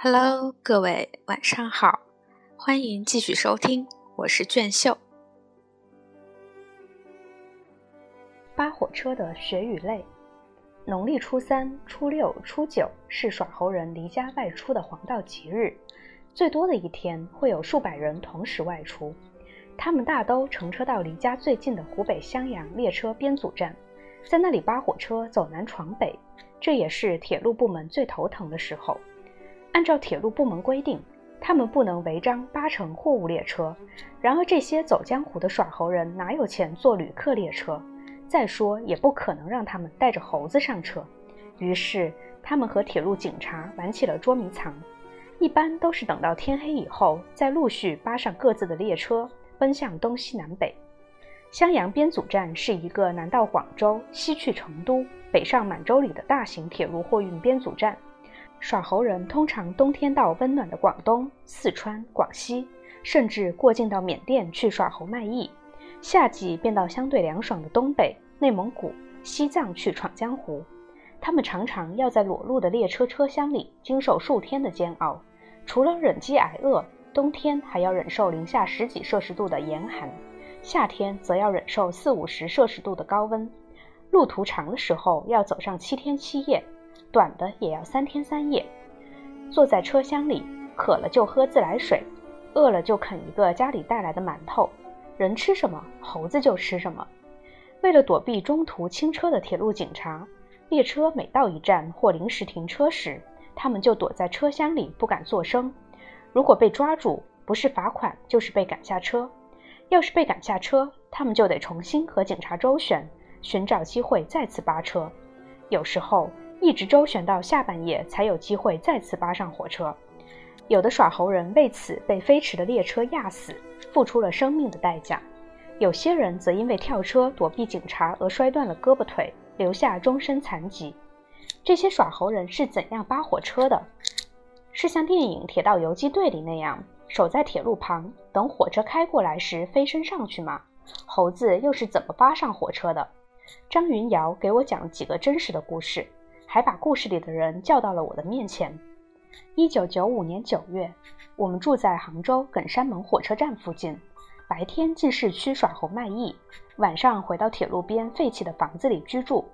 Hello，各位晚上好，欢迎继续收听，我是卷秀。扒火车的血与泪。农历初三、初六、初九是耍猴人离家外出的黄道吉日，最多的一天会有数百人同时外出，他们大都乘车到离家最近的湖北襄阳列车编组站，在那里扒火车走南闯北，这也是铁路部门最头疼的时候。按照铁路部门规定，他们不能违章搭乘货物列车。然而，这些走江湖的耍猴人哪有钱坐旅客列车？再说，也不可能让他们带着猴子上车。于是，他们和铁路警察玩起了捉迷藏。一般都是等到天黑以后，再陆续扒上各自的列车，奔向东西南北。襄阳编组站是一个南到广州、西去成都、北上满洲里的大型铁路货运编组站。耍猴人通常冬天到温暖的广东、四川、广西，甚至过境到缅甸去耍猴卖艺；夏季便到相对凉爽的东北、内蒙古、西藏去闯江湖。他们常常要在裸露的列车车厢里经受数天的煎熬，除了忍饥挨饿，冬天还要忍受零下十几摄氏度的严寒，夏天则要忍受四五十摄氏度的高温。路途长的时候要走上七天七夜。短的也要三天三夜，坐在车厢里，渴了就喝自来水，饿了就啃一个家里带来的馒头。人吃什么，猴子就吃什么。为了躲避中途清车的铁路警察，列车每到一站或临时停车时，他们就躲在车厢里不敢作声。如果被抓住，不是罚款就是被赶下车。要是被赶下车，他们就得重新和警察周旋，寻找机会再次扒车。有时候。一直周旋到下半夜，才有机会再次扒上火车。有的耍猴人为此被飞驰的列车压死，付出了生命的代价；有些人则因为跳车躲避警察而摔断了胳膊腿，留下终身残疾。这些耍猴人是怎样扒火车的？是像电影《铁道游击队》里那样，守在铁路旁，等火车开过来时飞身上去吗？猴子又是怎么扒上火车的？张云瑶给我讲几个真实的故事。还把故事里的人叫到了我的面前。一九九五年九月，我们住在杭州耿山门火车站附近，白天进市区耍猴卖艺，晚上回到铁路边废弃的房子里居住。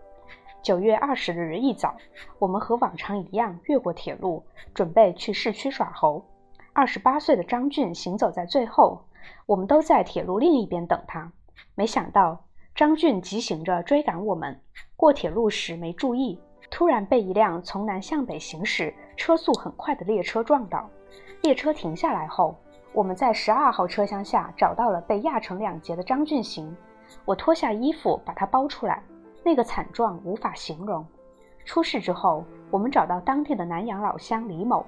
九月二十日一早，我们和往常一样越过铁路，准备去市区耍猴。二十八岁的张俊行走在最后，我们都在铁路另一边等他。没想到张俊急行着追赶我们，过铁路时没注意。突然被一辆从南向北行驶、车速很快的列车撞倒，列车停下来后，我们在十二号车厢下找到了被压成两截的张俊行。我脱下衣服把他包出来，那个惨状无法形容。出事之后，我们找到当地的南阳老乡李某，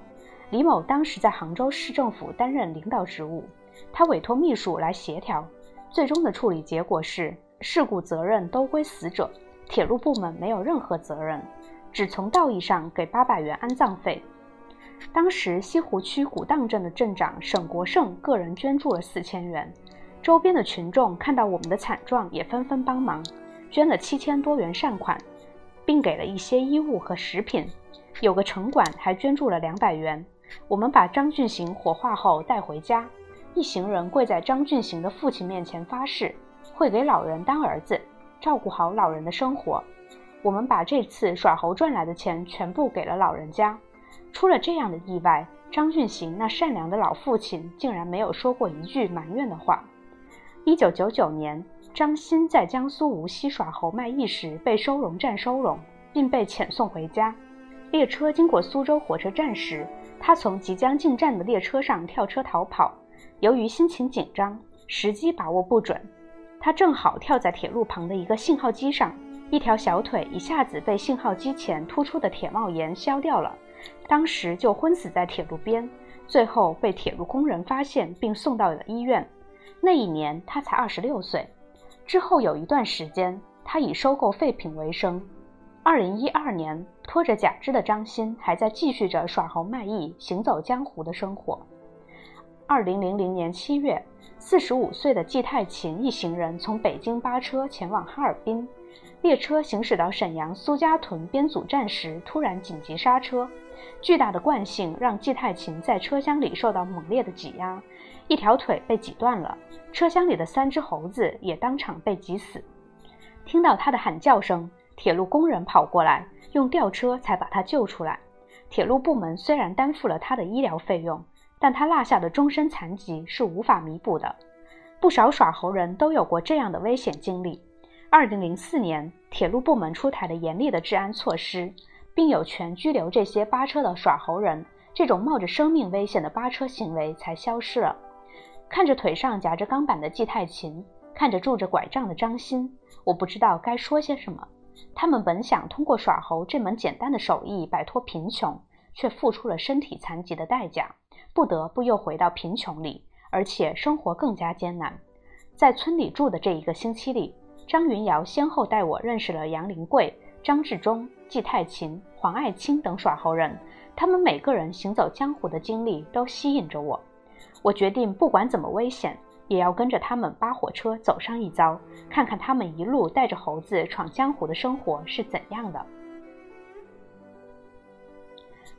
李某当时在杭州市政府担任领导职务，他委托秘书来协调，最终的处理结果是事故责任都归死者，铁路部门没有任何责任。只从道义上给八百元安葬费。当时西湖区古荡镇的镇长沈国胜个人捐助了四千元，周边的群众看到我们的惨状，也纷纷帮忙，捐了七千多元善款，并给了一些衣物和食品。有个城管还捐助了两百元。我们把张俊行火化后带回家，一行人跪在张俊行的父亲面前发誓，会给老人当儿子，照顾好老人的生活。我们把这次耍猴赚来的钱全部给了老人家。出了这样的意外，张俊行那善良的老父亲竟然没有说过一句埋怨的话。一九九九年，张鑫在江苏无锡耍猴卖艺时被收容站收容，并被遣送回家。列车经过苏州火车站时，他从即将进站的列车上跳车逃跑。由于心情紧张，时机把握不准，他正好跳在铁路旁的一个信号机上。一条小腿一下子被信号机前突出的铁帽檐削掉了，当时就昏死在铁路边，最后被铁路工人发现并送到了医院。那一年他才二十六岁。之后有一段时间，他以收购废品为生。二零一二年，拖着假肢的张鑫还在继续着耍猴卖艺、行走江湖的生活。二零零零年七月，四十五岁的季太勤一行人从北京扒车前往哈尔滨。列车行驶到沈阳苏家屯编组站时，突然紧急刹车。巨大的惯性让季太勤在车厢里受到猛烈的挤压，一条腿被挤断了。车厢里的三只猴子也当场被挤死。听到他的喊叫声，铁路工人跑过来，用吊车才把他救出来。铁路部门虽然担负了他的医疗费用，但他落下的终身残疾是无法弥补的。不少耍猴人都有过这样的危险经历。二零零四年，铁路部门出台了严厉的治安措施。并有权拘留这些扒车的耍猴人，这种冒着生命危险的扒车行为才消失了。看着腿上夹着钢板的季太勤，看着拄着拐杖的张鑫，我不知道该说些什么。他们本想通过耍猴这门简单的手艺摆脱贫穷，却付出了身体残疾的代价，不得不又回到贫穷里，而且生活更加艰难。在村里住的这一个星期里，张云瑶先后带我认识了杨林贵。张志忠、季太勤、黄爱卿等耍猴人，他们每个人行走江湖的经历都吸引着我。我决定，不管怎么危险，也要跟着他们扒火车走上一遭，看看他们一路带着猴子闯江湖的生活是怎样的。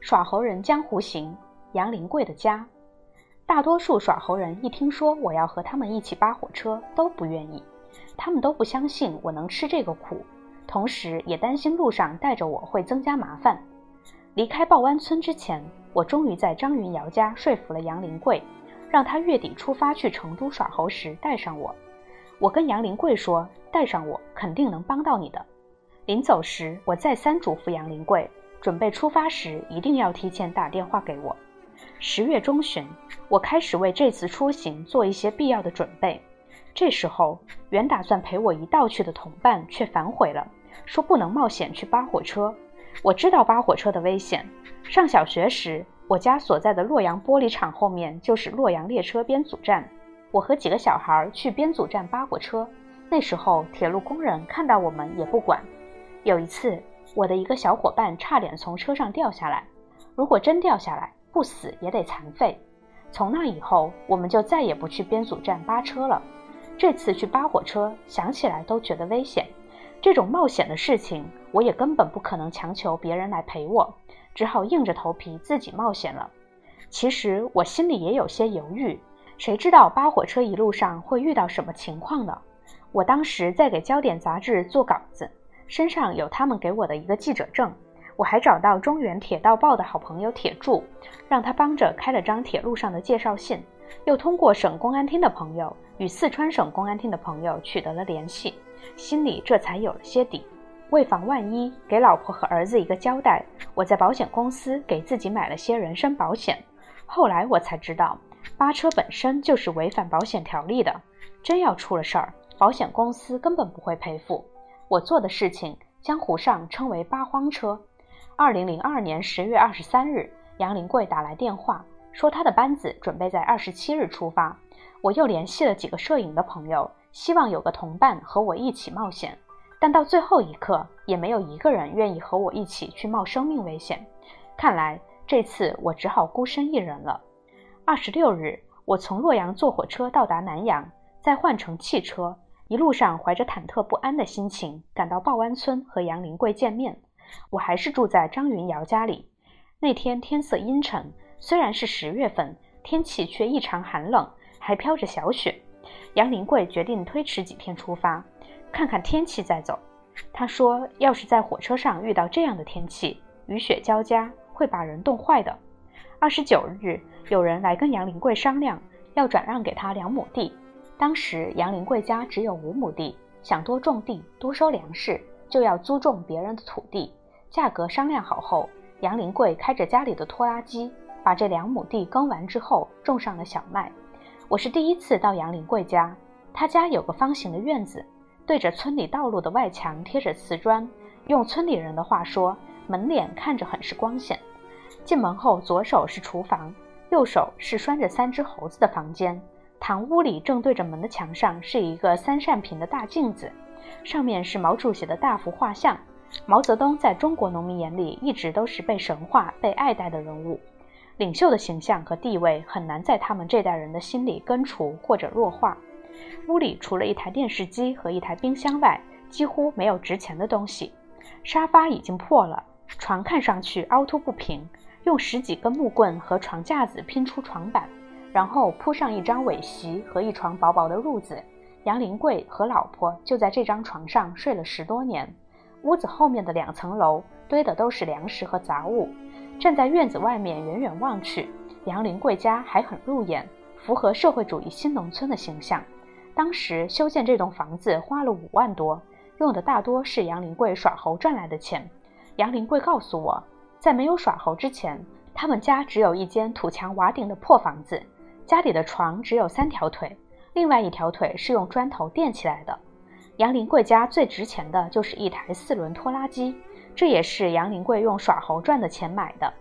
耍猴人江湖行，杨林贵的家。大多数耍猴人一听说我要和他们一起扒火车，都不愿意，他们都不相信我能吃这个苦。同时也担心路上带着我会增加麻烦。离开报湾村之前，我终于在张云瑶家说服了杨林贵，让他月底出发去成都耍猴时带上我。我跟杨林贵说，带上我肯定能帮到你的。临走时，我再三嘱咐杨林贵，准备出发时一定要提前打电话给我。十月中旬，我开始为这次出行做一些必要的准备。这时候，原打算陪我一道去的同伴却反悔了。说不能冒险去扒火车。我知道扒火车的危险。上小学时，我家所在的洛阳玻璃厂后面就是洛阳列车编组站。我和几个小孩去编组站扒火车，那时候铁路工人看到我们也不管。有一次，我的一个小伙伴差点从车上掉下来。如果真掉下来，不死也得残废。从那以后，我们就再也不去编组站扒车了。这次去扒火车，想起来都觉得危险。这种冒险的事情，我也根本不可能强求别人来陪我，只好硬着头皮自己冒险了。其实我心里也有些犹豫，谁知道扒火车一路上会遇到什么情况呢？我当时在给焦点杂志做稿子，身上有他们给我的一个记者证，我还找到中原铁道报的好朋友铁柱，让他帮着开了张铁路上的介绍信，又通过省公安厅的朋友与四川省公安厅的朋友取得了联系。心里这才有了些底，为防万一，给老婆和儿子一个交代，我在保险公司给自己买了些人身保险。后来我才知道，扒车本身就是违反保险条例的，真要出了事儿，保险公司根本不会赔付。我做的事情，江湖上称为扒荒车。二零零二年十月二十三日，杨林贵打来电话，说他的班子准备在二十七日出发。我又联系了几个摄影的朋友。希望有个同伴和我一起冒险，但到最后一刻也没有一个人愿意和我一起去冒生命危险。看来这次我只好孤身一人了。二十六日，我从洛阳坐火车到达南阳，再换乘汽车，一路上怀着忐忑不安的心情赶到报湾村和杨林贵见面。我还是住在张云瑶家里。那天天色阴沉，虽然是十月份，天气却异常寒冷，还飘着小雪。杨林贵决定推迟几天出发，看看天气再走。他说：“要是在火车上遇到这样的天气，雨雪交加，会把人冻坏的。”二十九日，有人来跟杨林贵商量，要转让给他两亩地。当时杨林贵家只有五亩地，想多种地，多收粮食，就要租种别人的土地。价格商量好后，杨林贵开着家里的拖拉机，把这两亩地耕完之后，种上了小麦。我是第一次到杨林贵家，他家有个方形的院子，对着村里道路的外墙贴着瓷砖，用村里人的话说，门脸看着很是光鲜。进门后，左手是厨房，右手是拴着三只猴子的房间。堂屋里正对着门的墙上是一个三扇屏的大镜子，上面是毛主席的大幅画像。毛泽东在中国农民眼里一直都是被神话、被爱戴的人物。领袖的形象和地位很难在他们这代人的心里根除或者弱化。屋里除了一台电视机和一台冰箱外，几乎没有值钱的东西。沙发已经破了，床看上去凹凸不平，用十几根木棍和床架子拼出床板，然后铺上一张尾席和一床薄薄的褥子。杨林贵和老婆就在这张床上睡了十多年。屋子后面的两层楼堆的都是粮食和杂物。站在院子外面远远望去，杨林贵家还很入眼，符合社会主义新农村的形象。当时修建这栋房子花了五万多，用的大多是杨林贵耍猴赚来的钱。杨林贵告诉我，在没有耍猴之前，他们家只有一间土墙瓦顶的破房子，家里的床只有三条腿，另外一条腿是用砖头垫起来的。杨林贵家最值钱的就是一台四轮拖拉机。这也是杨林贵用耍猴赚的钱买的。